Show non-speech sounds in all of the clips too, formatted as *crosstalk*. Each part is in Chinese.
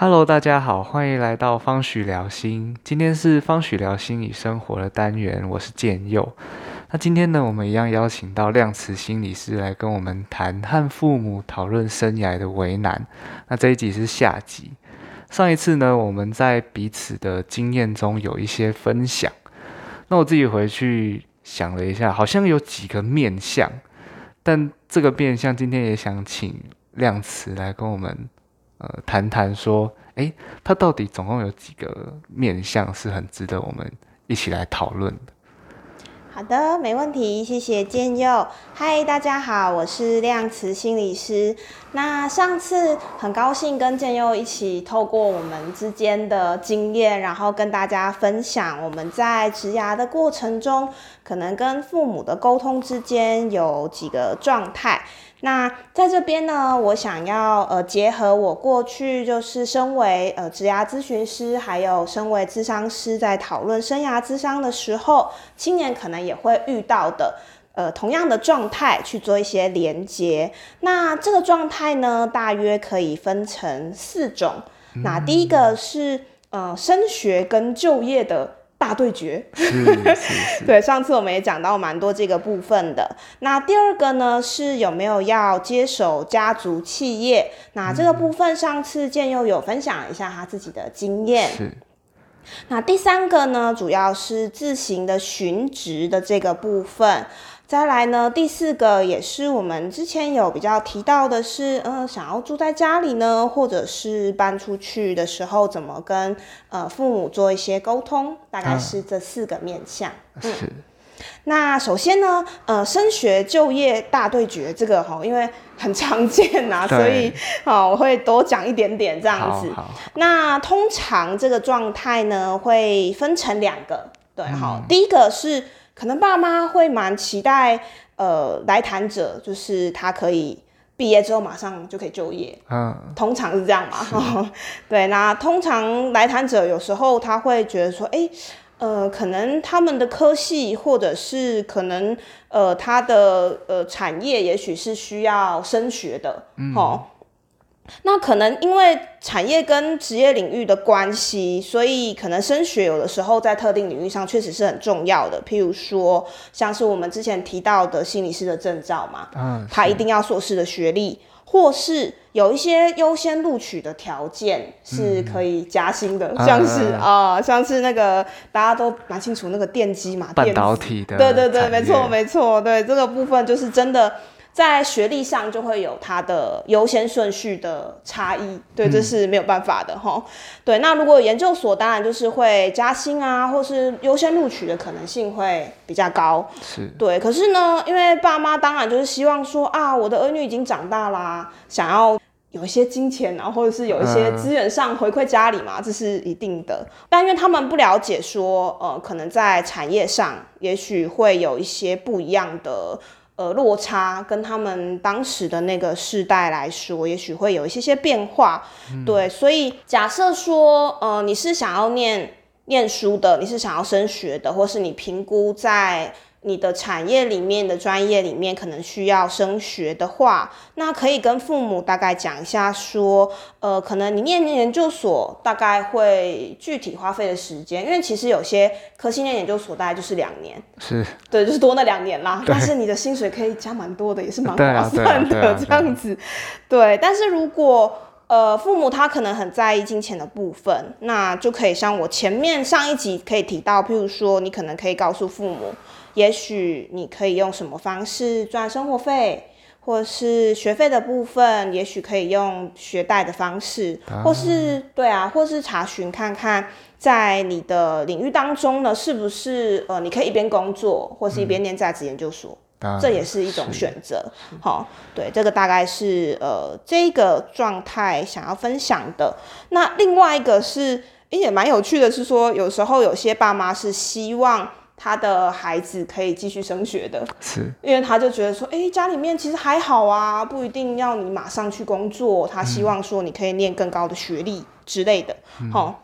Hello，大家好，欢迎来到方许聊心。今天是方许聊心理生活的单元，我是建佑。那今天呢，我们一样邀请到量词心理师来跟我们谈和父母讨论生涯的为难。那这一集是下集。上一次呢，我们在彼此的经验中有一些分享。那我自己回去想了一下，好像有几个面相，但这个面相今天也想请量词来跟我们。呃，谈谈说，哎，它到底总共有几个面向是很值得我们一起来讨论的？好的，没问题，谢谢建佑。嗨，大家好，我是量词心理师。那上次很高兴跟建佑一起透过我们之间的经验，然后跟大家分享我们在植牙的过程中，可能跟父母的沟通之间有几个状态。那在这边呢，我想要呃结合我过去就是身为呃职涯咨询师，还有身为咨商师，在讨论生涯咨商的时候，青年可能也会遇到的呃同样的状态去做一些连接。那这个状态呢，大约可以分成四种。那第一个是呃升学跟就业的。大对决，*laughs* 对，上次我们也讲到蛮多这个部分的。那第二个呢，是有没有要接手家族企业？那这个部分上次建佑有分享一下他自己的经验。是。那第三个呢，主要是自行的寻职的这个部分。再来呢，第四个也是我们之前有比较提到的是，嗯，想要住在家里呢，或者是搬出去的时候，怎么跟呃父母做一些沟通，大概是这四个面向。是。那首先呢，呃，升学就业大对决这个哈，因为很常见呐，所以好我会多讲一点点这样子。那通常这个状态呢，会分成两个，对，好，第一个是。可能爸妈会蛮期待，呃，来谈者就是他可以毕业之后马上就可以就业，嗯，通常是这样嘛，*laughs* 对。那通常来谈者有时候他会觉得说，哎，呃，可能他们的科系或者是可能呃他的呃产业也许是需要升学的，嗯。那可能因为产业跟职业领域的关系，所以可能升学有的时候在特定领域上确实是很重要的。譬如说，像是我们之前提到的心理师的证照嘛，嗯，他一定要硕士的学历，或是有一些优先录取的条件是可以加薪的，像是啊，像是那个大家都蛮清楚那个电机嘛，半导体的，对对对，没错没错，对这个部分就是真的。在学历上就会有它的优先顺序的差异，对，这是没有办法的哈。对，那如果研究所，当然就是会加薪啊，或是优先录取的可能性会比较高。是，对。可是呢，因为爸妈当然就是希望说啊，我的儿女已经长大啦，想要有一些金钱啊，或者是有一些资源上回馈家里嘛，这是一定的。但因为他们不了解说，呃，可能在产业上，也许会有一些不一样的。呃，落差跟他们当时的那个世代来说，也许会有一些些变化。对，所以假设说，呃，你是想要念念书的，你是想要升学的，或是你评估在。你的产业里面的专业里面可能需要升学的话，那可以跟父母大概讲一下，说，呃，可能你念研究所大概会具体花费的时间，因为其实有些科系念研究所大概就是两年，是对，就是多那两年啦。但是你的薪水可以加蛮多的，也是蛮划算的这样子。对，但是如果呃父母他可能很在意金钱的部分，那就可以像我前面上一集可以提到，譬如说你可能可以告诉父母。也许你可以用什么方式赚生活费，或是学费的部分，也许可以用学贷的方式，或是对啊，或是查询看看，在你的领域当中呢，是不是呃，你可以一边工作，或是一边念在职研究所，这也是一种选择。好，对，这个大概是呃这个状态想要分享的。那另外一个是，也蛮有趣的，是说有时候有些爸妈是希望。他的孩子可以继续升学的，是因为他就觉得说，哎，家里面其实还好啊，不一定要你马上去工作。他希望说你可以念更高的学历之类的，好。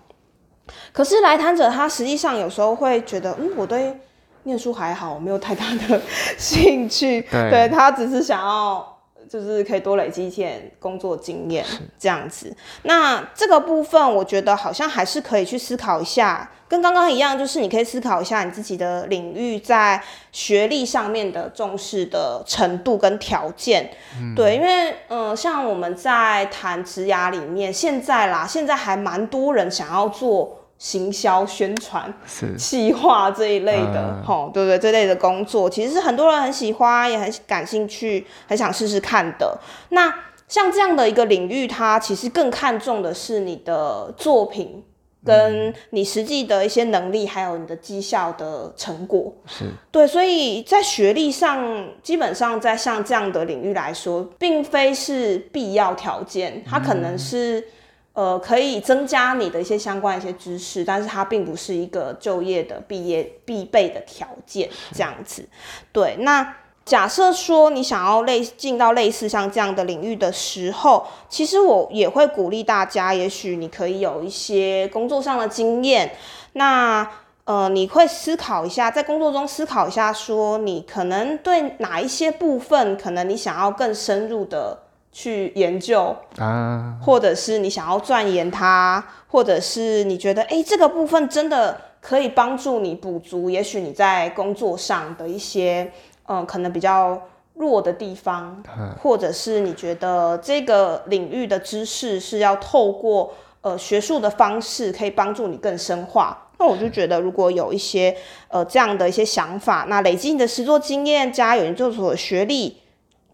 可是来谈者他实际上有时候会觉得，嗯，我对念书还好，没有太大的 *laughs* 兴趣。对，他只是想要就是可以多累积一些工作经验，这样子。那这个部分，我觉得好像还是可以去思考一下，跟刚刚一样，就是你可以思考一下你自己的领域在学历上面的重视的程度跟条件。对，因为嗯，像我们在谈职涯里面，现在啦，现在还蛮多人想要做。行销宣传、企划这一类的，吼，对不对？这类的工作，其实是很多人很喜欢，也很感兴趣，很想试试看的。那像这样的一个领域，它其实更看重的是你的作品，跟你实际的一些能力，还有你的绩效的成果。是对，所以在学历上，基本上在像这样的领域来说，并非是必要条件，它可能是。呃，可以增加你的一些相关一些知识，但是它并不是一个就业的毕业必备的条件，这样子。对，那假设说你想要类进到类似像这样的领域的时候，其实我也会鼓励大家，也许你可以有一些工作上的经验。那呃，你会思考一下，在工作中思考一下，说你可能对哪一些部分，可能你想要更深入的。去研究啊，或者是你想要钻研它，或者是你觉得哎，这个部分真的可以帮助你补足，也许你在工作上的一些嗯，可能比较弱的地方，或者是你觉得这个领域的知识是要透过呃学术的方式可以帮助你更深化，那我就觉得如果有一些呃这样的一些想法，那累积你的实作经验加研究所的学历。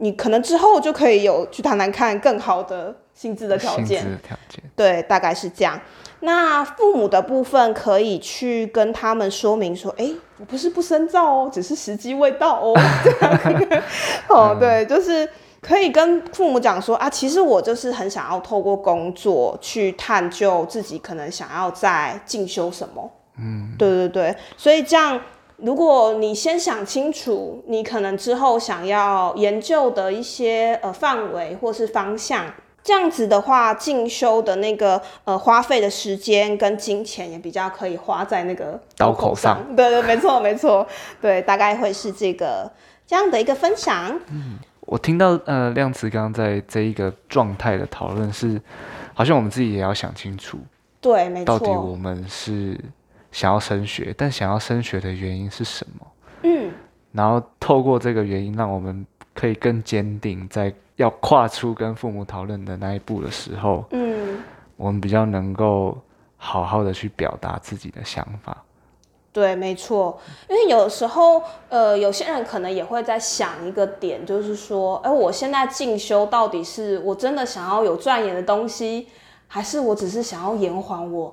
你可能之后就可以有去谈谈看更好的薪资的条件，条件对，大概是这样。那父母的部分可以去跟他们说明说，哎，我不是不深造哦，只是时机未到哦。*laughs* 哦，对，就是可以跟父母讲说啊，其实我就是很想要透过工作去探究自己可能想要在进修什么。嗯，对对对，所以这样。如果你先想清楚，你可能之后想要研究的一些呃范围或是方向，这样子的话，进修的那个呃花费的时间跟金钱也比较可以花在那个刀口上。对对，没错没错，对，大概会是这个这样的一个分享。嗯，我听到呃亮慈刚刚在这一个状态的讨论是，好像我们自己也要想清楚，对，没错，到底我们是。想要升学，但想要升学的原因是什么？嗯，然后透过这个原因，让我们可以更坚定，在要跨出跟父母讨论的那一步的时候，嗯，我们比较能够好好的去表达自己的想法。对，没错，因为有时候，呃，有些人可能也会在想一个点，就是说，哎，我现在进修到底是我真的想要有钻研的东西，还是我只是想要延缓我？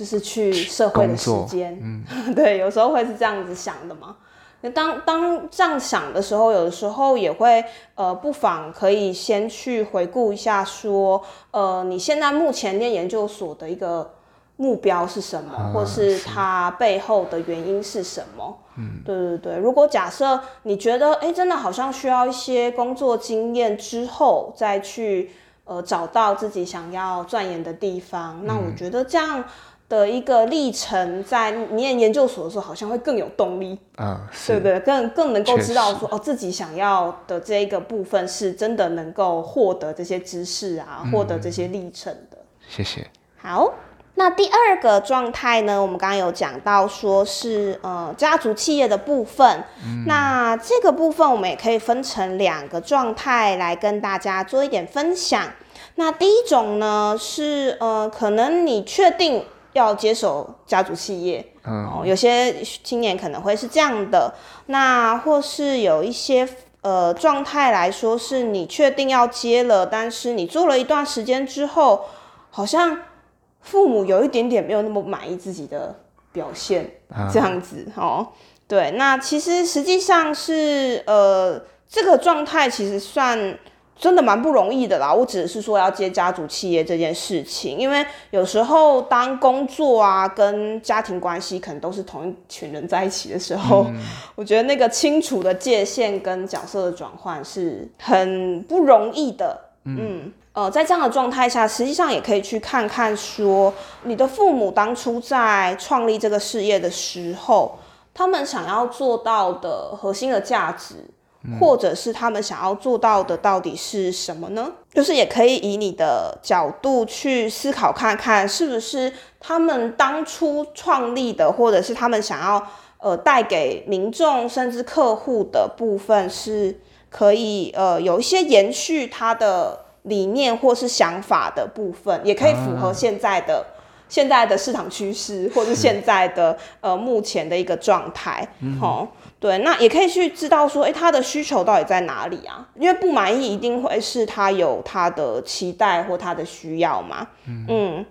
就是去社会的时间，嗯，*laughs* 对，有时候会是这样子想的嘛。那当当这样想的时候，有的时候也会，呃，不妨可以先去回顾一下，说，呃，你现在目前念研究所的一个目标是什么，或是它背后的原因是什么？嗯，对对对。如果假设你觉得，哎，真的好像需要一些工作经验之后，再去，呃，找到自己想要钻研的地方，那我觉得这样。的一个历程，在念研究所的时候，好像会更有动力，啊，对不对？更更能够知道说，哦，自己想要的这一个部分，是真的能够获得这些知识啊，获得这些历程的。谢谢。好，那第二个状态呢？我们刚刚有讲到，说是呃家族企业的部分。那这个部分，我们也可以分成两个状态来跟大家做一点分享。那第一种呢，是呃，可能你确定。要接手家族企业，哦，有些青年可能会是这样的，那或是有一些呃状态来说，是你确定要接了，但是你做了一段时间之后，好像父母有一点点没有那么满意自己的表现，这样子哦，对，那其实实际上是呃这个状态其实算。真的蛮不容易的啦，我只是说要接家族企业这件事情，因为有时候当工作啊跟家庭关系可能都是同一群人在一起的时候，我觉得那个清楚的界限跟角色的转换是很不容易的。嗯，呃，在这样的状态下，实际上也可以去看看说，你的父母当初在创立这个事业的时候，他们想要做到的核心的价值。或者是他们想要做到的到底是什么呢？就是也可以以你的角度去思考看看，是不是他们当初创立的，或者是他们想要呃带给民众甚至客户的部分，是可以呃有一些延续他的理念或是想法的部分，也可以符合现在的现在的市场趋势，或者现在的呃目前的一个状态，哦。对，那也可以去知道说，哎，他的需求到底在哪里啊？因为不满意一定会是他有他的期待或他的需要嘛。嗯，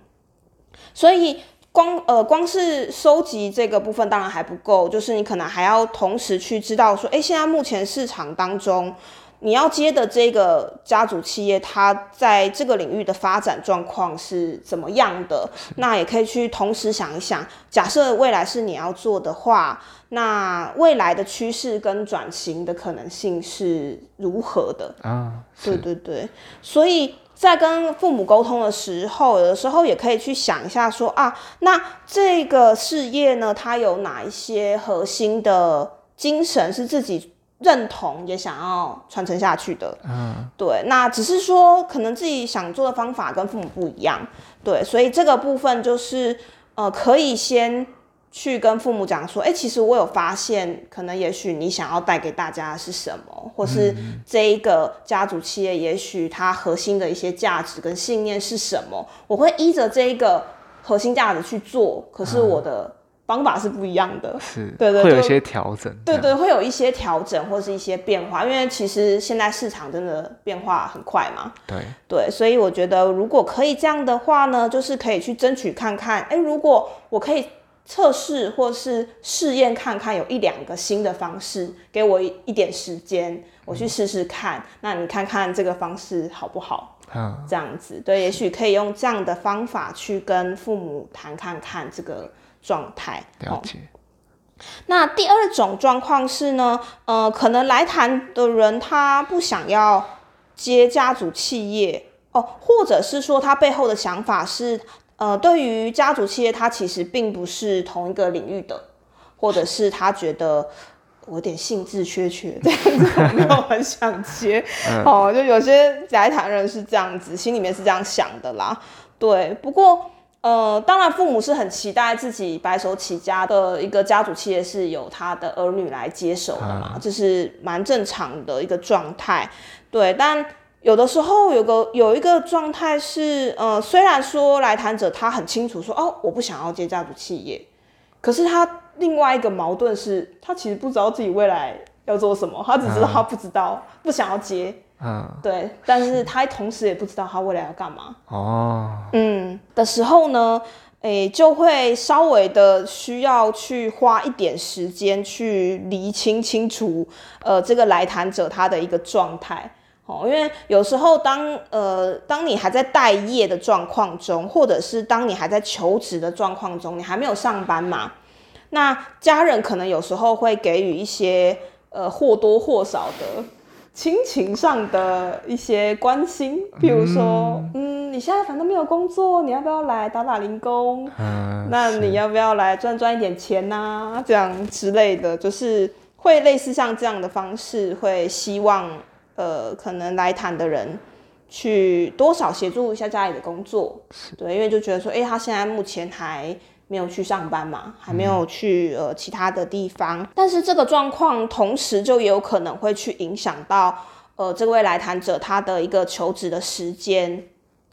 所以光呃光是收集这个部分当然还不够，就是你可能还要同时去知道说，哎，现在目前市场当中。你要接的这个家族企业，它在这个领域的发展状况是怎么样的？那也可以去同时想一想，假设未来是你要做的话，那未来的趋势跟转型的可能性是如何的？啊，对对对，所以在跟父母沟通的时候，有的时候也可以去想一下，说啊，那这个事业呢，它有哪一些核心的精神是自己。认同也想要传承下去的，嗯，对，那只是说可能自己想做的方法跟父母不一样，对，所以这个部分就是呃，可以先去跟父母讲说，哎，其实我有发现，可能也许你想要带给大家是什么，或是这一个家族企业，也许它核心的一些价值跟信念是什么，我会依着这一个核心价值去做，可是我的。方法是不一样的，是，对对，会有一些调整，对对，会有一些调整或是一些变化，因为其实现在市场真的变化很快嘛，对。对，所以我觉得如果可以这样的话呢，就是可以去争取看看，哎，如果我可以测试或是试验看看，有一两个新的方式，给我一点时间，我去试试看，那你看看这个方式好不好？嗯，这样子，对，也许可以用这样的方法去跟父母谈看看这个。状态了解。那第二种状况是呢，呃，可能来谈的人他不想要接家族企业哦，或者是说他背后的想法是，呃，对于家族企业他其实并不是同一个领域的，或者是他觉得我有点兴致缺缺，*laughs* 这样子我没有很想接哦，就有些来谈人是这样子，心里面是这样想的啦。对，不过。呃，当然，父母是很期待自己白手起家的一个家族企业是由他的儿女来接手的嘛，这是蛮正常的一个状态。对，但有的时候有个有一个状态是，呃，虽然说来谈者他很清楚说，哦，我不想要接家族企业，可是他另外一个矛盾是，他其实不知道自己未来要做什么，他只知道他不知道，不想要接。嗯，对，但是他同时也不知道他未来要干嘛哦。嗯，的时候呢，诶，就会稍微的需要去花一点时间去厘清清楚，呃，这个来谈者他的一个状态哦。因为有时候当呃，当你还在待业的状况中，或者是当你还在求职的状况中，你还没有上班嘛，那家人可能有时候会给予一些呃或多或少的。亲情上的一些关心，比如说，嗯，你现在反正没有工作，你要不要来打打零工？嗯，那你要不要来赚赚一点钱呐？这样之类的，就是会类似像这样的方式，会希望呃，可能来谈的人去多少协助一下家里的工作，对，因为就觉得说，哎，他现在目前还。没有去上班嘛，还没有去呃其他的地方，但是这个状况同时就也有可能会去影响到呃这位来谈者他的一个求职的时间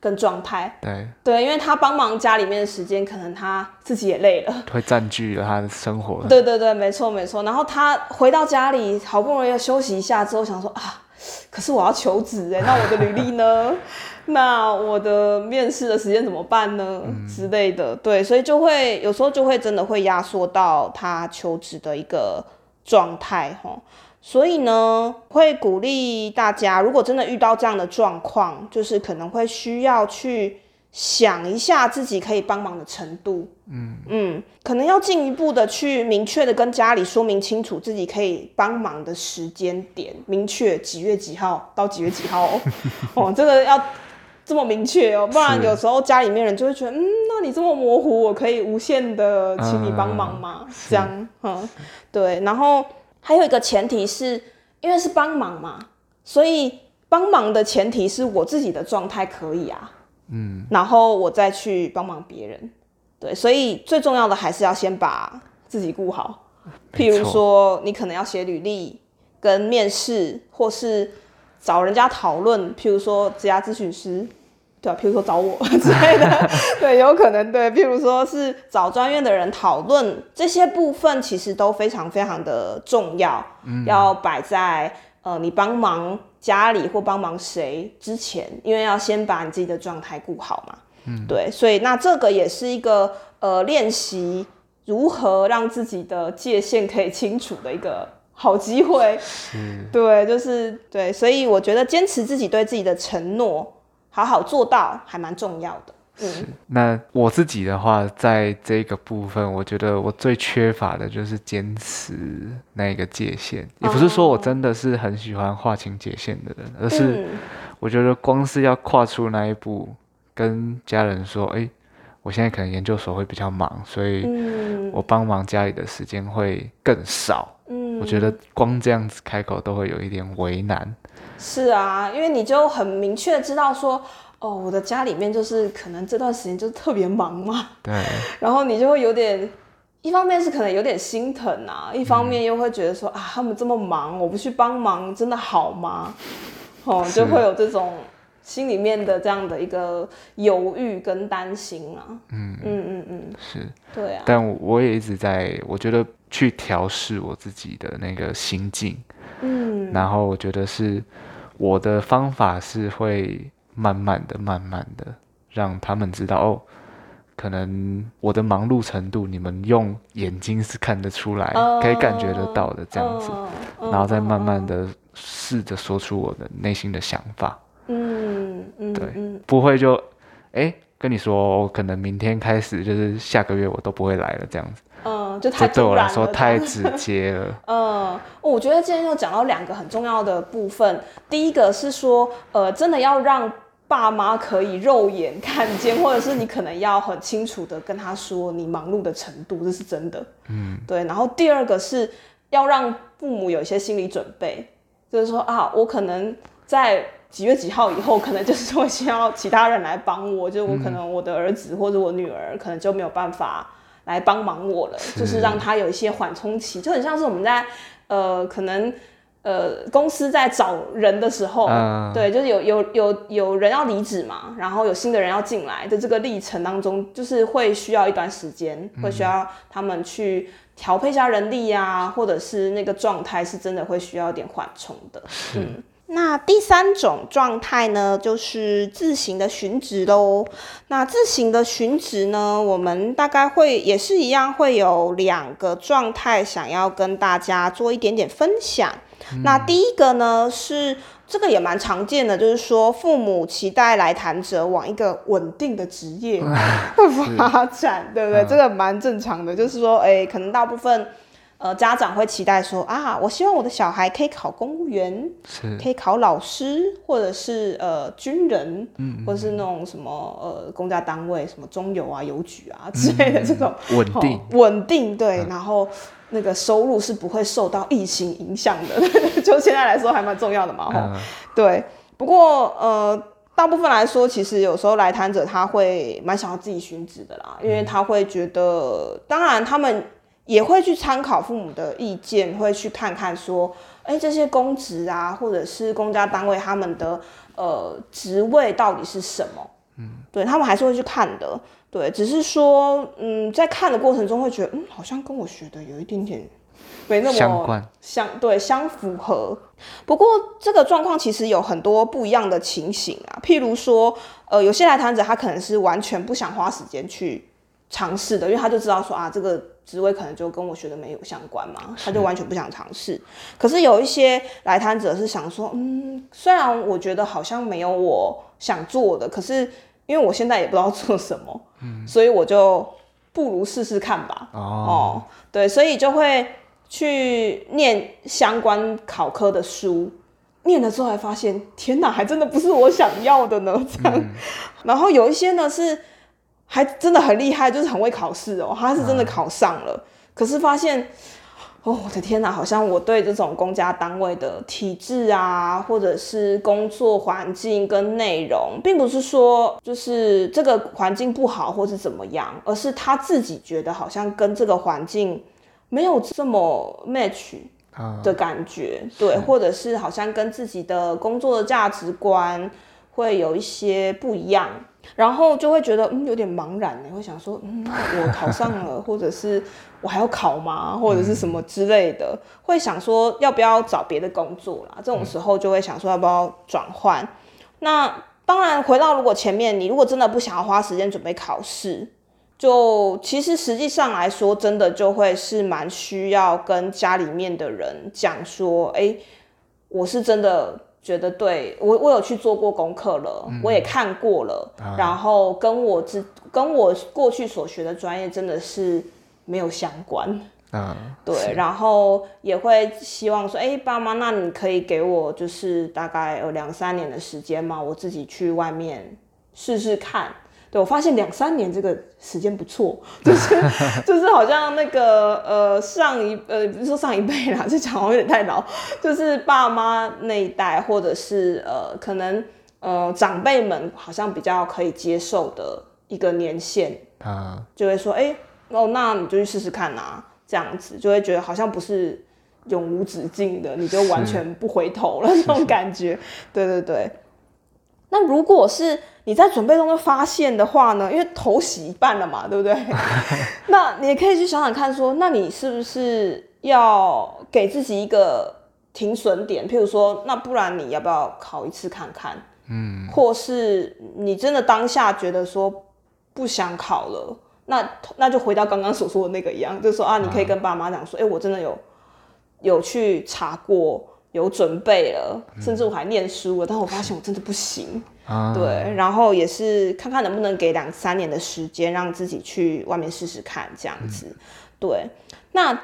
跟状态。对对，因为他帮忙家里面的时间，可能他自己也累了，会占据了他的生活。对对对，没错没错。然后他回到家里，好不容易要休息一下之后，想说啊，可是我要求职哎，那我的履历呢？*laughs* 那我的面试的时间怎么办呢？之类的，对，所以就会有时候就会真的会压缩到他求职的一个状态哈。所以呢，会鼓励大家，如果真的遇到这样的状况，就是可能会需要去想一下自己可以帮忙的程度。嗯嗯，可能要进一步的去明确的跟家里说明清楚自己可以帮忙的时间点，明确几月几号到几月几号哦。*laughs* 哦，这个要。这么明确哦，不然有时候家里面人就会觉得，嗯，那你这么模糊，我可以无限的请你帮忙吗？这样，嗯，对。然后还有一个前提是，因为是帮忙嘛，所以帮忙的前提是我自己的状态可以啊，嗯，然后我再去帮忙别人，对，所以最重要的还是要先把自己顾好。譬如说，你可能要写履历、跟面试，或是找人家讨论，譬如说职涯咨询师。对，譬如说找我 *laughs* 之类的，*laughs* 对，有可能对。譬如说是找专业的人讨论这些部分，其实都非常非常的重要，要摆在呃你帮忙家里或帮忙谁之前，因为要先把你自己的状态顾好嘛。嗯，对，所以那这个也是一个呃练习如何让自己的界限可以清楚的一个好机会。对，就是对，所以我觉得坚持自己对自己的承诺。好好做到还蛮重要的。嗯，那我自己的话，在这个部分，我觉得我最缺乏的就是坚持那个界限。也不是说我真的是很喜欢划清界限的人，而是我觉得光是要跨出那一步，跟家人说：“哎，我现在可能研究所会比较忙，所以我帮忙家里的时间会更少。”嗯，我觉得光这样子开口都会有一点为难。是啊，因为你就很明确知道说，哦，我的家里面就是可能这段时间就特别忙嘛。对。*laughs* 然后你就会有点，一方面是可能有点心疼啊，一方面又会觉得说啊，他们这么忙，我不去帮忙真的好吗？哦，就会有这种心里面的这样的一个犹豫跟担心啊。嗯嗯嗯嗯，是。对啊。但我也一直在，我觉得去调试我自己的那个心境。嗯。然后我觉得是。我的方法是会慢慢的、慢慢的让他们知道哦，可能我的忙碌程度，你们用眼睛是看得出来，可以感觉得到的这样子，然后再慢慢的试着说出我的内心的想法。嗯嗯，对，不会就哎跟你说，我可能明天开始就是下个月我都不会来了这样子。嗯，就太对我来说太直接了。嗯，*laughs* 我觉得今天又讲到两个很重要的部分。第一个是说，呃，真的要让爸妈可以肉眼看见，或者是你可能要很清楚的跟他说你忙碌的程度，这是真的。嗯，对。然后第二个是要让父母有一些心理准备，就是说啊，我可能在几月几号以后，可能就是会需要其他人来帮我，就我可能我的儿子或者我女儿可能就没有办法。来帮忙我了，就是让他有一些缓冲期，就很像是我们在呃，可能呃，公司在找人的时候，对，就是有有有有人要离职嘛，然后有新的人要进来的这个历程当中，就是会需要一段时间，会需要他们去调配一下人力呀，或者是那个状态是真的会需要一点缓冲的，嗯。那第三种状态呢，就是自行的寻职喽。那自行的寻职呢，我们大概会也是一样，会有两个状态，想要跟大家做一点点分享。那第一个呢，是这个也蛮常见的，就是说父母期待来谈者往一个稳定的职业 *laughs* 发展，对不对？这个蛮正常的，就是说，哎，可能大部分。呃，家长会期待说啊，我希望我的小孩可以考公务员，可以考老师，或者是呃军人，嗯，或者是那种什么呃公家单位，什么中油啊、邮局啊之类的这种稳定，稳定对，然后那个收入是不会受到疫情影响的，*laughs* 就现在来说还蛮重要的嘛，哈，对。不过呃，大部分来说，其实有时候来谈者他会蛮想要自己寻职的啦，因为他会觉得，当然他们。也会去参考父母的意见，会去看看说，哎，这些公职啊，或者是公家单位他们的呃职位到底是什么？嗯，对他们还是会去看的。对，只是说，嗯，在看的过程中会觉得，嗯，好像跟我学的有一点点没那么相关，相对相符合。不过这个状况其实有很多不一样的情形啊，譬如说，呃，有些来谈者他可能是完全不想花时间去尝试的，因为他就知道说啊，这个。职位可能就跟我学的没有相关嘛，他就完全不想尝试。可是有一些来谈者是想说，嗯，虽然我觉得好像没有我想做的，可是因为我现在也不知道 *laughs* 做什么，嗯，所以我就不如试试看吧。哦，对，所以就会去念相关考科的书，念了之后才发现，天哪，还真的不是我想要的呢。这样，*laughs* 然后有一些呢是。还真的很厉害，就是很会考试哦。他是真的考上了，可是发现哦，我的天哪，好像我对这种公家单位的体制啊，或者是工作环境跟内容，并不是说就是这个环境不好或是怎么样，而是他自己觉得好像跟这个环境没有这么 match 的感觉，对，或者是好像跟自己的工作的价值观会有一些不一样。然后就会觉得嗯有点茫然你，会想说嗯我考上了，或者是我还要考吗，或者是什么之类的，会想说要不要找别的工作啦。这种时候就会想说要不要转换。那当然回到如果前面你如果真的不想要花时间准备考试，就其实实际上来说，真的就会是蛮需要跟家里面的人讲说，哎，我是真的。觉得对我，我有去做过功课了，我也看过了，然后跟我之跟我过去所学的专业真的是没有相关，嗯，对，然后也会希望说，哎，爸妈，那你可以给我就是大概有两三年的时间吗，我自己去外面试试看。对我发现两三年这个时间不错，就是 *laughs* 就是好像那个呃上一呃不是说上一辈啦，*laughs* 这讲好像有点太老，就是爸妈那一代或者是呃可能呃长辈们好像比较可以接受的一个年限啊，就会说哎哦那你就去试试看呐，这样子就会觉得好像不是永无止境的，你就完全不回头了 *laughs* 那种感觉，对对对。那如果是你在准备中就发现的话呢？因为头洗一半了嘛，对不对？*laughs* 那你也可以去想想看，说那你是不是要给自己一个停损点？譬如说，那不然你要不要考一次看看？嗯，或是你真的当下觉得说不想考了，那那就回到刚刚所说的那个一样，就是说啊，你可以跟爸妈讲说，哎，我真的有有去查过。有准备了，甚至我还念书了，但我发现我真的不行。对，然后也是看看能不能给两三年的时间，让自己去外面试试看，这样子。对，那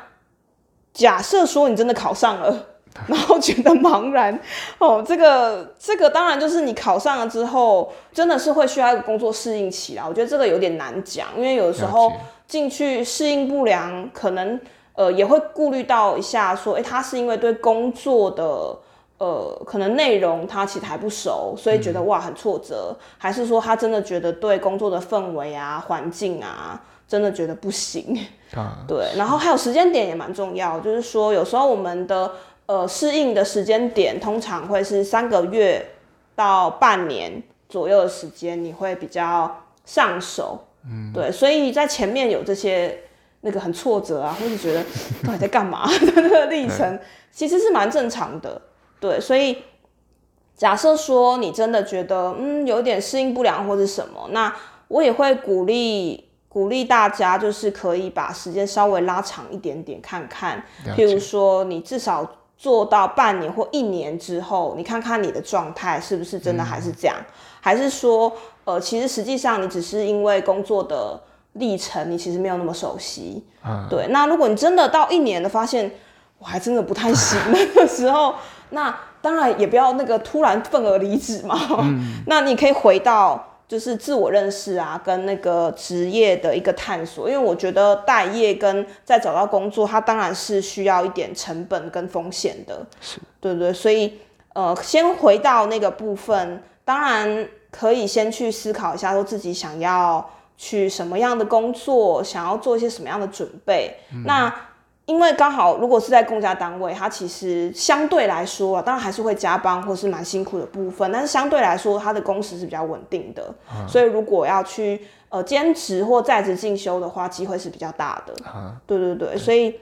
假设说你真的考上了，然后觉得茫然哦，这个这个当然就是你考上了之后，真的是会需要一个工作适应期啦。我觉得这个有点难讲，因为有的时候进去适应不良，可能。呃，也会顾虑到一下，说，哎，他是因为对工作的，呃，可能内容他其实还不熟，所以觉得哇很挫折，还是说他真的觉得对工作的氛围啊、环境啊，真的觉得不行啊？*laughs* 对，然后还有时间点也蛮重要，就是说有时候我们的呃适应的时间点通常会是三个月到半年左右的时间，你会比较上手，嗯，对，所以在前面有这些。那个很挫折啊，*laughs* 或是觉得到底在干嘛 *laughs* 的那个历程，其实是蛮正常的。对，所以假设说你真的觉得嗯有点适应不良或者什么，那我也会鼓励鼓励大家，就是可以把时间稍微拉长一点点看看。譬如说，你至少做到半年或一年之后，你看看你的状态是不是真的还是这样，还是说呃其实实际上你只是因为工作的。历程你其实没有那么熟悉，对。那如果你真的到一年的发现我还真的不太行的时候，那当然也不要那个突然愤而离职嘛。*laughs* 那你可以回到就是自我认识啊，跟那个职业的一个探索。因为我觉得待业跟再找到工作，它当然是需要一点成本跟风险的，是对对。所以呃，先回到那个部分，当然可以先去思考一下，说自己想要。去什么样的工作，想要做一些什么样的准备？那因为刚好如果是在公家单位，它其实相对来说，当然还是会加班或是蛮辛苦的部分，但是相对来说，它的工时是比较稳定的。所以如果要去呃兼职或在职进修的话，机会是比较大的。对对对，所以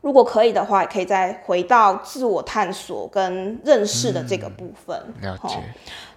如果可以的话，也可以再回到自我探索跟认识的这个部分。了解。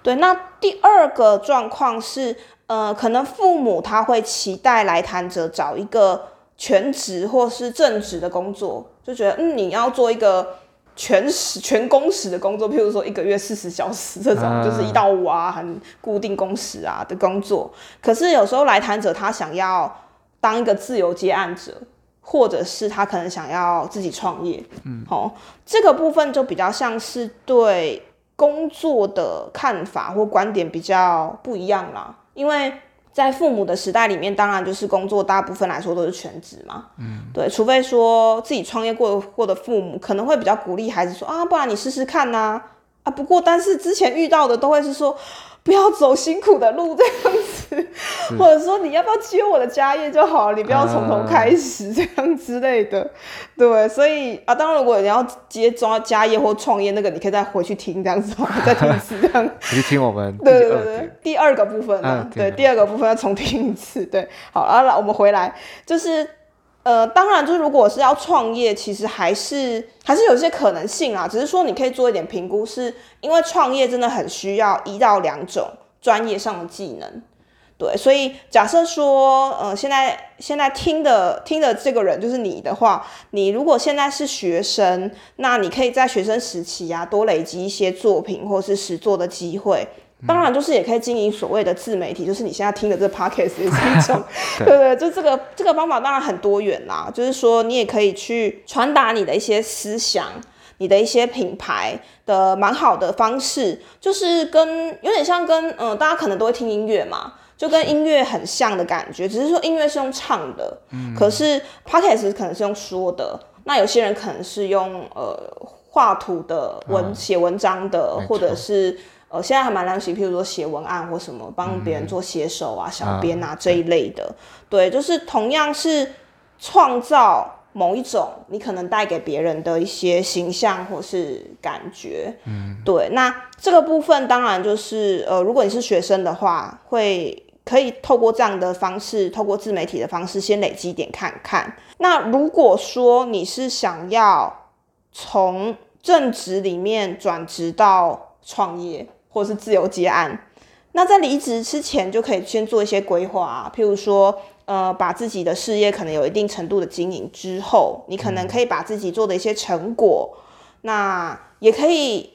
对，那第二个状况是。呃，可能父母他会期待来谈者找一个全职或是正职的工作，就觉得嗯，你要做一个全时全工时的工作，譬如说一个月四十小时这种，就是一到五啊，很固定工时啊的工作。可是有时候来谈者他想要当一个自由接案者，或者是他可能想要自己创业，嗯，好，这个部分就比较像是对工作的看法或观点比较不一样啦。因为在父母的时代里面，当然就是工作大部分来说都是全职嘛。嗯，对，除非说自己创业过过的父母可能会比较鼓励孩子说啊，不然你试试看呐。啊，不过但是之前遇到的都会是说。不要走辛苦的路这样子，或者说你要不要接我的家业就好了，你不要从头开始这样之类的，对，所以啊，当然如果你要接抓家业或创业那个，你可以再回去听这样子，再听一次这样。去听我们对对对第二个部分呢，对。第二个部分要重听一次，对，好，然后我们回来。就是。呃，当然，就是如果是要创业，其实还是还是有一些可能性啊。只是说你可以做一点评估，是因为创业真的很需要一到两种专业上的技能。对，所以假设说，呃，现在现在听的听的这个人就是你的话，你如果现在是学生，那你可以在学生时期啊，多累积一些作品或是实作的机会。当然，就是也可以经营所谓的自媒体，就是你现在听的这 *laughs* podcast 也是一种，对 *laughs* 对，就这个这个方法当然很多元啦。就是说，你也可以去传达你的一些思想，你的一些品牌的蛮好的方式，就是跟有点像跟嗯，大家可能都会听音乐嘛，就跟音乐很像的感觉，只是说音乐是用唱的，嗯，可是 podcast 可能是用说的，那有些人可能是用呃画图的文写文章的，或者是。呃，现在还蛮流行，譬如说写文案或什么，帮别人做写手啊、小编啊这一类的。对，就是同样是创造某一种你可能带给别人的一些形象或是感觉。嗯，对。那这个部分当然就是，呃，如果你是学生的话，会可以透过这样的方式，透过自媒体的方式先累积点看看。那如果说你是想要从正职里面转职到创业，或是自由接案，那在离职之前就可以先做一些规划，啊譬如说，呃，把自己的事业可能有一定程度的经营之后，你可能可以把自己做的一些成果，那也可以，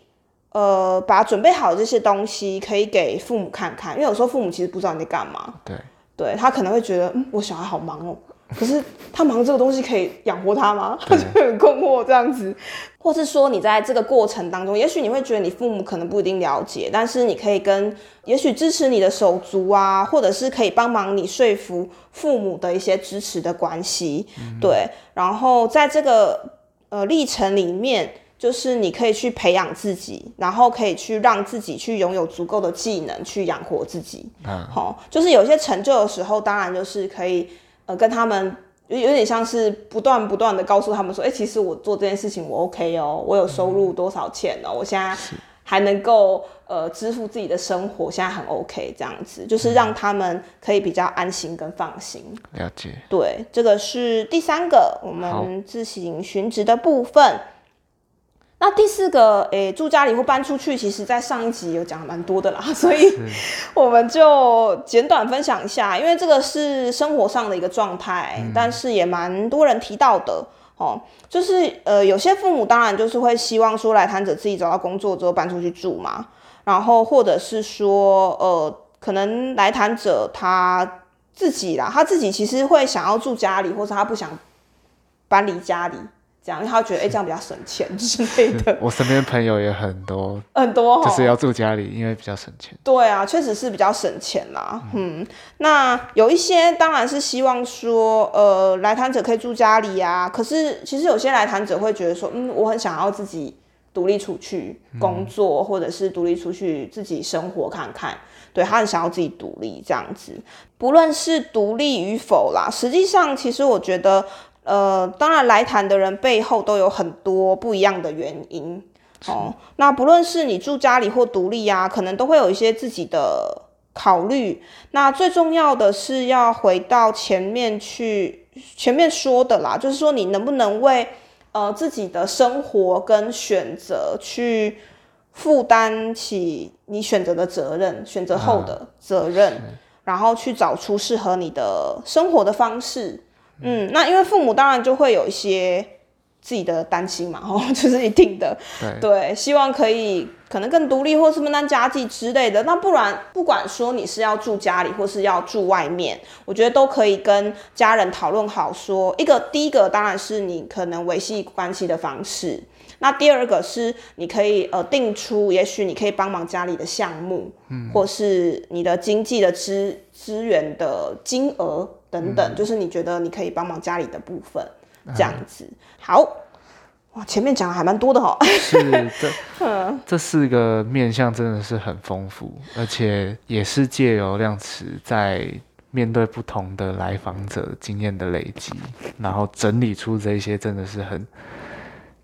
呃，把准备好这些东西可以给父母看看，因为有时候父母其实不知道你在干嘛，对，对他可能会觉得，嗯，我小孩好忙哦。可是他忙这个东西可以养活他吗？他 *laughs* 就很困惑这样子，或是说你在这个过程当中，也许你会觉得你父母可能不一定了解，但是你可以跟也许支持你的手足啊，或者是可以帮忙你说服父母的一些支持的关系，对。然后在这个呃历程里面，就是你可以去培养自己，然后可以去让自己去拥有足够的技能去养活自己。嗯，好，就是有些成就的时候，当然就是可以。呃，跟他们有有点像是不断不断的告诉他们说，哎，其实我做这件事情我 OK 哦，我有收入多少钱哦，我现在还能够呃支付自己的生活，现在很 OK，这样子就是让他们可以比较安心跟放心。了解。对，这个是第三个我们自行寻职的部分。那第四个，诶，住家里或搬出去，其实在上一集有讲蛮多的啦，*laughs* 所以我们就简短分享一下，因为这个是生活上的一个状态，但是也蛮多人提到的哦，就是呃，有些父母当然就是会希望说来谈者自己找到工作之后搬出去住嘛，然后或者是说，呃，可能来谈者他自己啦，他自己其实会想要住家里，或者他不想搬离家里。这样，因为他觉得哎，这样比较省钱之类的。*laughs* 我身边朋友也很多，*laughs* 很多就是要住家里，因为比较省钱。对啊，确实是比较省钱啦。嗯，那有一些当然是希望说，呃，来谈者可以住家里啊。可是其实有些来谈者会觉得说，嗯，我很想要自己独立出去工作，或者是独立出去自己生活看看。对他很想要自己独立这样子，不论是独立与否啦，实际上其实我觉得。呃，当然来谈的人背后都有很多不一样的原因哦。那不论是你住家里或独立啊，可能都会有一些自己的考虑。那最重要的是要回到前面去，前面说的啦，就是说你能不能为呃自己的生活跟选择去负担起你选择的责任，选择后的责任，然后去找出适合你的生活的方式。嗯，那因为父母当然就会有一些自己的担心嘛，哦，*laughs* 这是一定的，对，希望可以可能更独立或是分担家计之类的。那不然不管说你是要住家里或是要住外面，我觉得都可以跟家人讨论好，说一个第一个当然是你可能维系关系的方式。那第二个是你可以呃定出，也许你可以帮忙家里的项目，嗯，或是你的经济的资资源的金额等等，就是你觉得你可以帮忙家里的部分，这样子。好，哇，前面讲的还蛮多的哈。是这 *laughs* 这四个面向真的是很丰富，而且也是借由量词在。面对不同的来访者经验的累积，然后整理出这些真的是很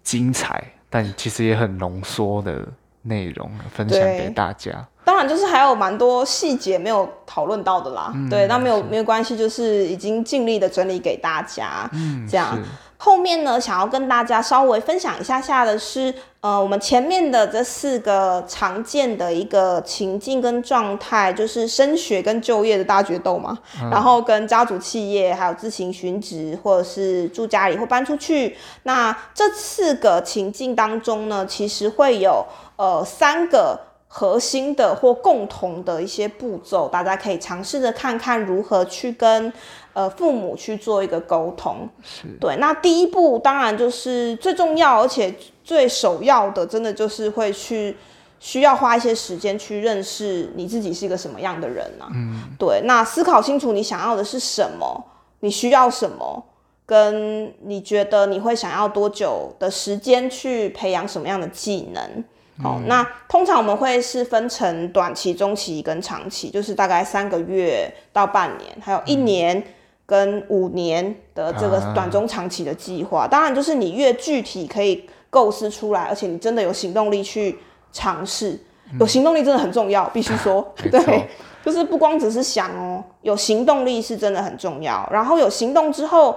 精彩，但其实也很浓缩的内容分享给大家。当然，就是还有蛮多细节没有讨论到的啦。对，那没有没有关系，就是已经尽力的整理给大家。嗯，这样。后面呢，想要跟大家稍微分享一下下的是，呃，我们前面的这四个常见的一个情境跟状态，就是升学跟就业的大决斗嘛，然后跟家族企业，还有自行寻职，或者是住家里或搬出去。那这四个情境当中呢，其实会有呃三个核心的或共同的一些步骤，大家可以尝试着看看如何去跟。呃，父母去做一个沟通，是对。那第一步当然就是最重要，而且最首要的，真的就是会去需要花一些时间去认识你自己是一个什么样的人呢？嗯，对。那思考清楚你想要的是什么，你需要什么，跟你觉得你会想要多久的时间去培养什么样的技能？好，那通常我们会是分成短期、中期跟长期，就是大概三个月到半年，还有一年。跟五年的这个短中长期的计划，当然就是你越具体可以构思出来，而且你真的有行动力去尝试，有行动力真的很重要，必须说，*laughs* 对，就是不光只是想哦，有行动力是真的很重要。然后有行动之后，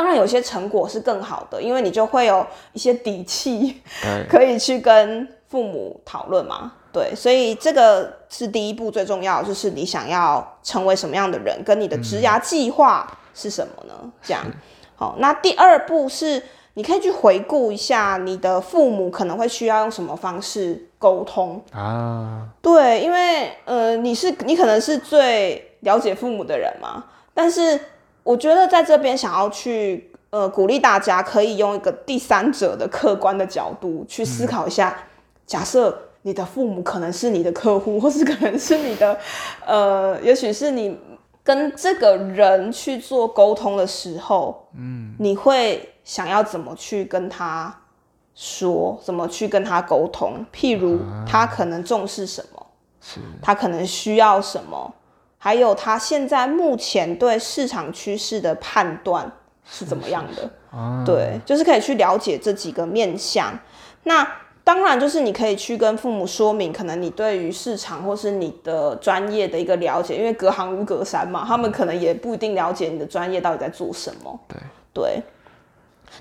当然有些成果是更好的，因为你就会有一些底气，*laughs* 可以去跟父母讨论嘛。对，所以这个是第一步最重要，就是你想要成为什么样的人，跟你的职涯计划是什么呢？这样，好，那第二步是你可以去回顾一下你的父母可能会需要用什么方式沟通啊？对，因为呃，你是你可能是最了解父母的人嘛，但是我觉得在这边想要去呃鼓励大家，可以用一个第三者的客观的角度去思考一下，假设。你的父母可能是你的客户，或是可能是你的，*laughs* 呃，也许是你跟这个人去做沟通的时候，嗯，你会想要怎么去跟他说，怎么去跟他沟通？譬如他可能重视什么，是，他可能需要什么，还有他现在目前对市场趋势的判断是怎么样的？对，就是可以去了解这几个面向。那当然，就是你可以去跟父母说明，可能你对于市场或是你的专业的一个了解，因为隔行如隔山嘛，他们可能也不一定了解你的专业到底在做什么。对对。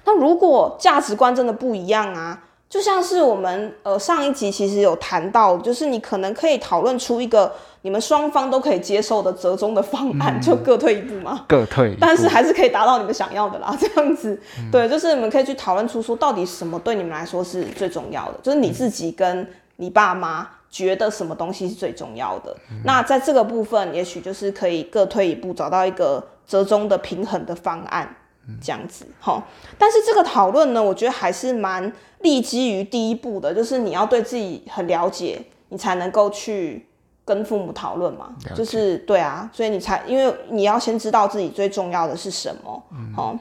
那如果价值观真的不一样啊？就像是我们呃上一集其实有谈到，就是你可能可以讨论出一个你们双方都可以接受的折中的方案，就各退一步嘛。各退一步，但是还是可以达到你们想要的啦。*laughs* 这样子，对，就是你们可以去讨论出说，到底什么对你们来说是最重要的，就是你自己跟你爸妈觉得什么东西是最重要的。那在这个部分，也许就是可以各退一步，找到一个折中的平衡的方案。这样子，哈，但是这个讨论呢，我觉得还是蛮立基于第一步的，就是你要对自己很了解，你才能够去跟父母讨论嘛。就是对啊，所以你才因为你要先知道自己最重要的是什么，好。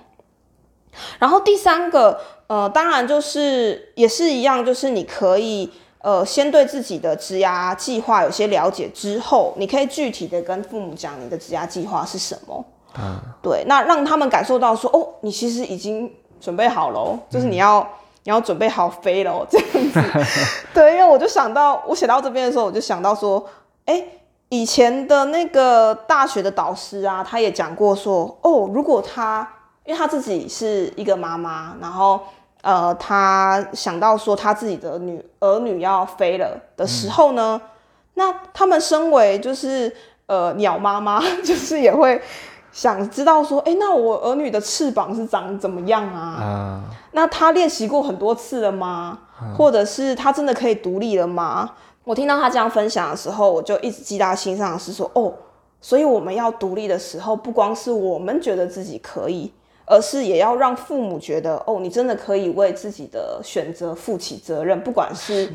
然后第三个，呃，当然就是也是一样，就是你可以呃先对自己的职涯计划有些了解之后，你可以具体的跟父母讲你的职涯计划是什么。嗯，对，那让他们感受到说，哦，你其实已经准备好了，就是你要你要准备好飞了 *laughs* 这样子。*laughs* 对，因为我就想到，我写到这边的时候，我就想到说，哎，以前的那个大学的导师啊，他也讲过说，哦，如果他，因为他自己是一个妈妈，然后呃，他想到说他自己的女儿女要飞了的时候呢，那他们身为就是呃鸟妈妈，*laughs* 就是也会。想知道说，哎，那我儿女的翅膀是长怎么样啊？那他练习过很多次了吗？或者是他真的可以独立了吗？我听到他这样分享的时候，我就一直记在心上，是说，哦，所以我们要独立的时候，不光是我们觉得自己可以，而是也要让父母觉得，哦，你真的可以为自己的选择负起责任，不管是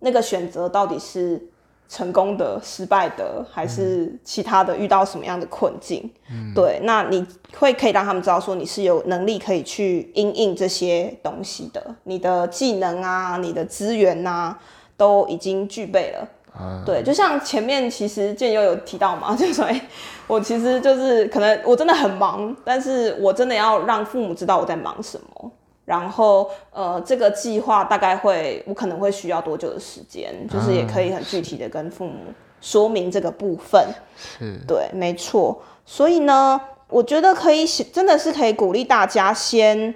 那个选择到底是成功的、失败的，还是其他的遇到什么样的困境，对，那你会可以让他们知道说你是有能力可以去应应这些东西的，你的技能啊，你的资源啊，都已经具备了。对，就像前面其实建友有提到嘛，*laughs* 就说哎，我其实就是可能我真的很忙，但是我真的要让父母知道我在忙什么，然后呃，这个计划大概会我可能会需要多久的时间，就是也可以很具体的跟父母说明这个部分。是，对，没错。所以呢，我觉得可以真的是可以鼓励大家先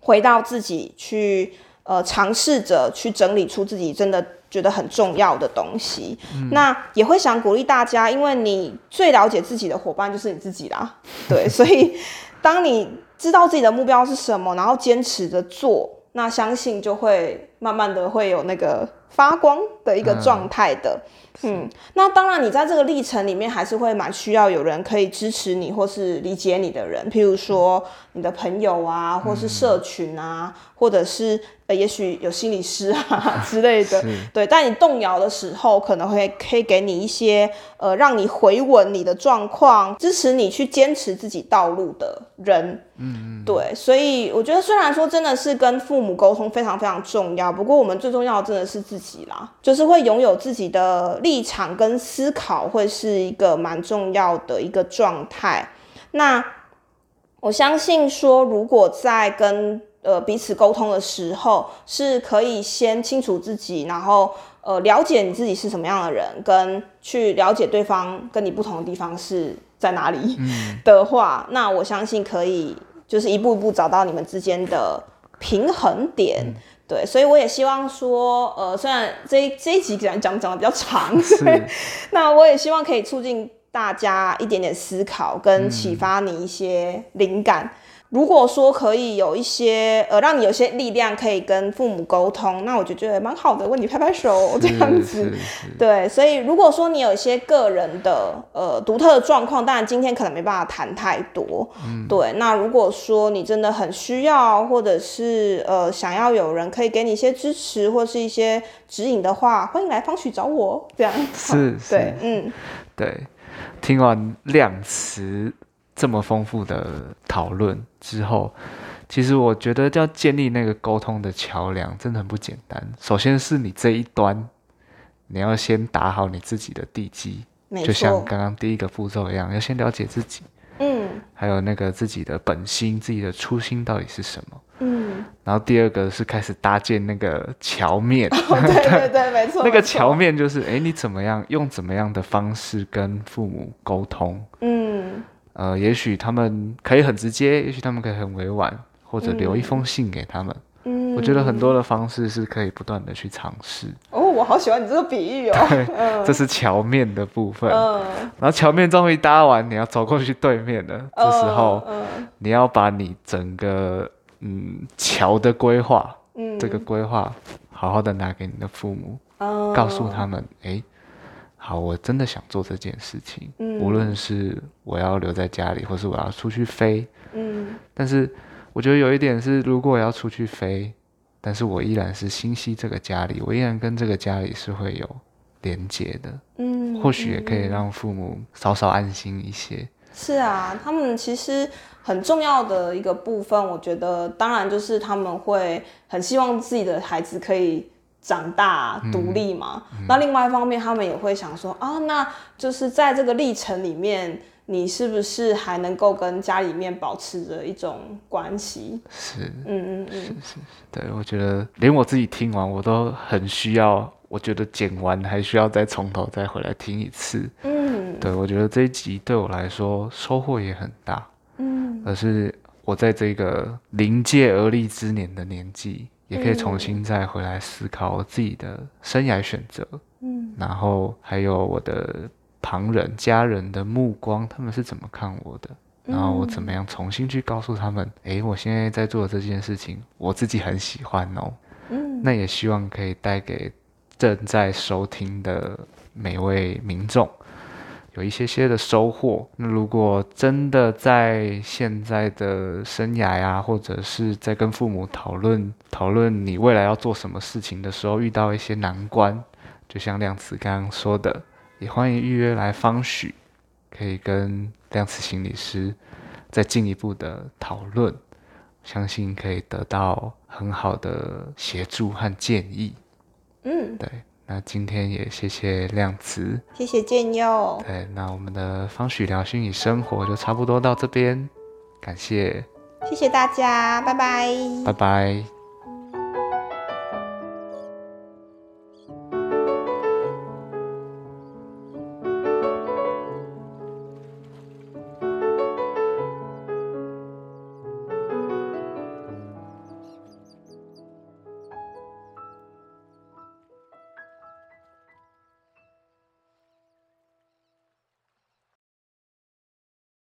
回到自己去，呃，尝试着去整理出自己真的。觉得很重要的东西，那也会想鼓励大家，因为你最了解自己的伙伴就是你自己啦，对，所以当你知道自己的目标是什么，然后坚持着做，那相信就会慢慢的会有那个发光的一个状态的。嗯，那当然，你在这个历程里面还是会蛮需要有人可以支持你或是理解你的人，譬如说你的朋友啊，或是社群啊，或者是呃，也许有心理师啊 *laughs* 之类的。对，但你动摇的时候，可能会可以给你一些呃，让你回稳你的状况，支持你去坚持自己道路的人。嗯嗯。对，所以我觉得虽然说真的是跟父母沟通非常非常重要，不过我们最重要的真的是自己啦，就是会拥有自己的。立场跟思考会是一个蛮重要的一个状态。那我相信说，如果在跟呃彼此沟通的时候，是可以先清楚自己，然后呃了解你自己是什么样的人，跟去了解对方跟你不同的地方是在哪里的话，那我相信可以就是一步一步找到你们之间的平衡点。对，所以我也希望说，呃，虽然这这一集讲讲讲的比较长，*laughs* 那我也希望可以促进大家一点点思考，跟启发你一些灵感。如果说可以有一些呃，让你有些力量可以跟父母沟通，那我就觉得蛮好的，为你拍拍手 *laughs* 这样子。对，所以如果说你有一些个人的呃独特的状况，当然今天可能没办法谈太多。对，那如果说你真的很需要，或者是呃想要有人可以给你一些支持或是一些指引的话，欢迎来方许找我。这样是，对，嗯，对，听完量词。这么丰富的讨论之后，其实我觉得要建立那个沟通的桥梁真的很不简单。首先是你这一端，你要先打好你自己的地基，就像刚刚第一个步骤一样，要先了解自己，嗯，还有那个自己的本心、自己的初心到底是什么，嗯。然后第二个是开始搭建那个桥面，对对对，*laughs* 没错。那个桥面就是，哎，你怎么样用怎么样的方式跟父母沟通，嗯。呃，也许他们可以很直接，也许他们可以很委婉，或者留一封信给他们。嗯，我觉得很多的方式是可以不断的去尝试。哦，我好喜欢你这个比喻哦。对，*laughs* 这是桥面的部分。嗯，然后桥面终于搭完，你要走过去对面了。这时候，你要把你整个嗯桥的规划，嗯，这个规划好好的拿给你的父母，告诉他们，哎。好，我真的想做这件事情，嗯无论是我要留在家里，或是我要出去飞，嗯，但是我觉得有一点是，如果我要出去飞，但是我依然是心系这个家里，我依然跟这个家里是会有连接的，嗯，或许也可以让父母稍稍安心一些。是啊，他们其实很重要的一个部分，我觉得当然就是他们会很希望自己的孩子可以。长大独立嘛，那另外一方面，他们也会想说啊，那就是在这个历程里面，你是不是还能够跟家里面保持着一种关系？是，嗯嗯嗯，是是是，对我觉得连我自己听完，我都很需要，我觉得剪完还需要再从头再回来听一次。嗯，对我觉得这一集对我来说收获也很大。嗯，而是我在这个临界而立之年的年纪。也可以重新再回来思考我自己的生涯选择，嗯，然后还有我的旁人、家人的目光，他们是怎么看我的？然后我怎么样重新去告诉他们，哎，我现在在做的这件事情，我自己很喜欢哦，嗯，那也希望可以带给正在收听的每位民众，有一些些的收获。那如果真的在现在的生涯呀，或者是在跟父母讨论讨论你未来要做什么事情的时候，遇到一些难关，就像亮慈刚刚说的，也欢迎预约来方许，可以跟亮慈心理师再进一步的讨论，相信可以得到很好的协助和建议。嗯，对。那今天也谢谢亮慈，谢谢建佑。对，那我们的方许聊心理生活就差不多到这边，感谢，谢谢大家，拜拜，拜拜。